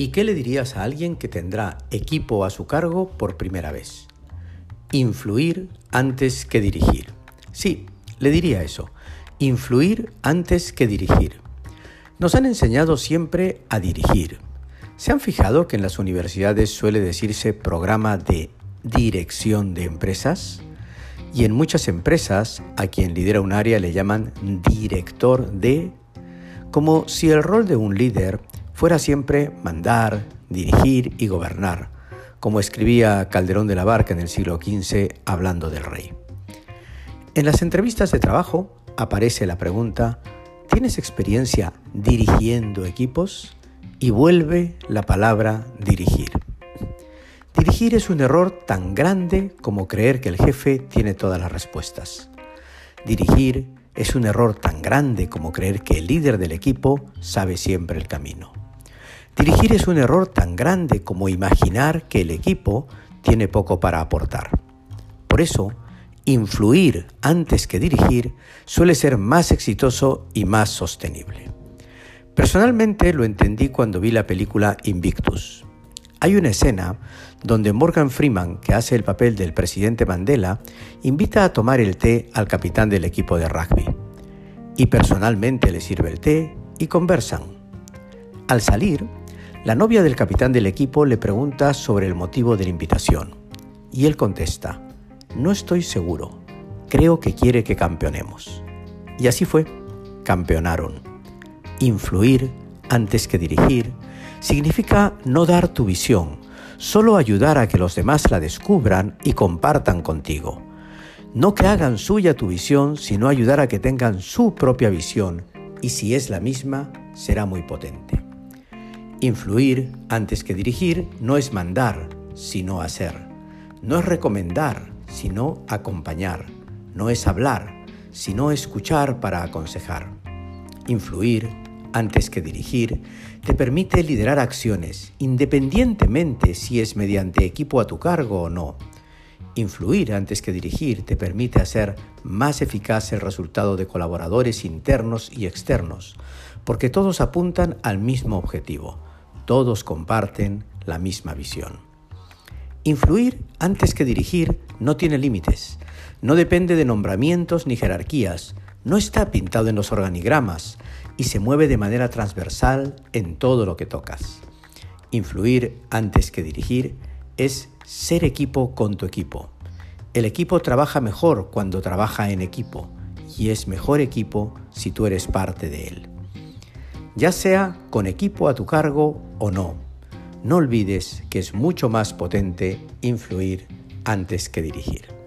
¿Y qué le dirías a alguien que tendrá equipo a su cargo por primera vez? Influir antes que dirigir. Sí, le diría eso. Influir antes que dirigir. Nos han enseñado siempre a dirigir. ¿Se han fijado que en las universidades suele decirse programa de dirección de empresas? Y en muchas empresas a quien lidera un área le llaman director de, como si el rol de un líder fuera siempre mandar, dirigir y gobernar, como escribía Calderón de la Barca en el siglo XV hablando del rey. En las entrevistas de trabajo aparece la pregunta, ¿tienes experiencia dirigiendo equipos? Y vuelve la palabra dirigir. Dirigir es un error tan grande como creer que el jefe tiene todas las respuestas. Dirigir es un error tan grande como creer que el líder del equipo sabe siempre el camino. Dirigir es un error tan grande como imaginar que el equipo tiene poco para aportar. Por eso, influir antes que dirigir suele ser más exitoso y más sostenible. Personalmente lo entendí cuando vi la película Invictus. Hay una escena donde Morgan Freeman, que hace el papel del presidente Mandela, invita a tomar el té al capitán del equipo de rugby. Y personalmente le sirve el té y conversan. Al salir, la novia del capitán del equipo le pregunta sobre el motivo de la invitación y él contesta, no estoy seguro, creo que quiere que campeonemos. Y así fue, campeonaron. Influir antes que dirigir significa no dar tu visión, solo ayudar a que los demás la descubran y compartan contigo. No que hagan suya tu visión, sino ayudar a que tengan su propia visión y si es la misma, será muy potente. Influir antes que dirigir no es mandar, sino hacer. No es recomendar, sino acompañar. No es hablar, sino escuchar para aconsejar. Influir antes que dirigir te permite liderar acciones, independientemente si es mediante equipo a tu cargo o no. Influir antes que dirigir te permite hacer más eficaz el resultado de colaboradores internos y externos, porque todos apuntan al mismo objetivo, todos comparten la misma visión. Influir antes que dirigir no tiene límites, no depende de nombramientos ni jerarquías, no está pintado en los organigramas y se mueve de manera transversal en todo lo que tocas. Influir antes que dirigir es ser equipo con tu equipo. El equipo trabaja mejor cuando trabaja en equipo y es mejor equipo si tú eres parte de él ya sea con equipo a tu cargo o no. No olvides que es mucho más potente influir antes que dirigir.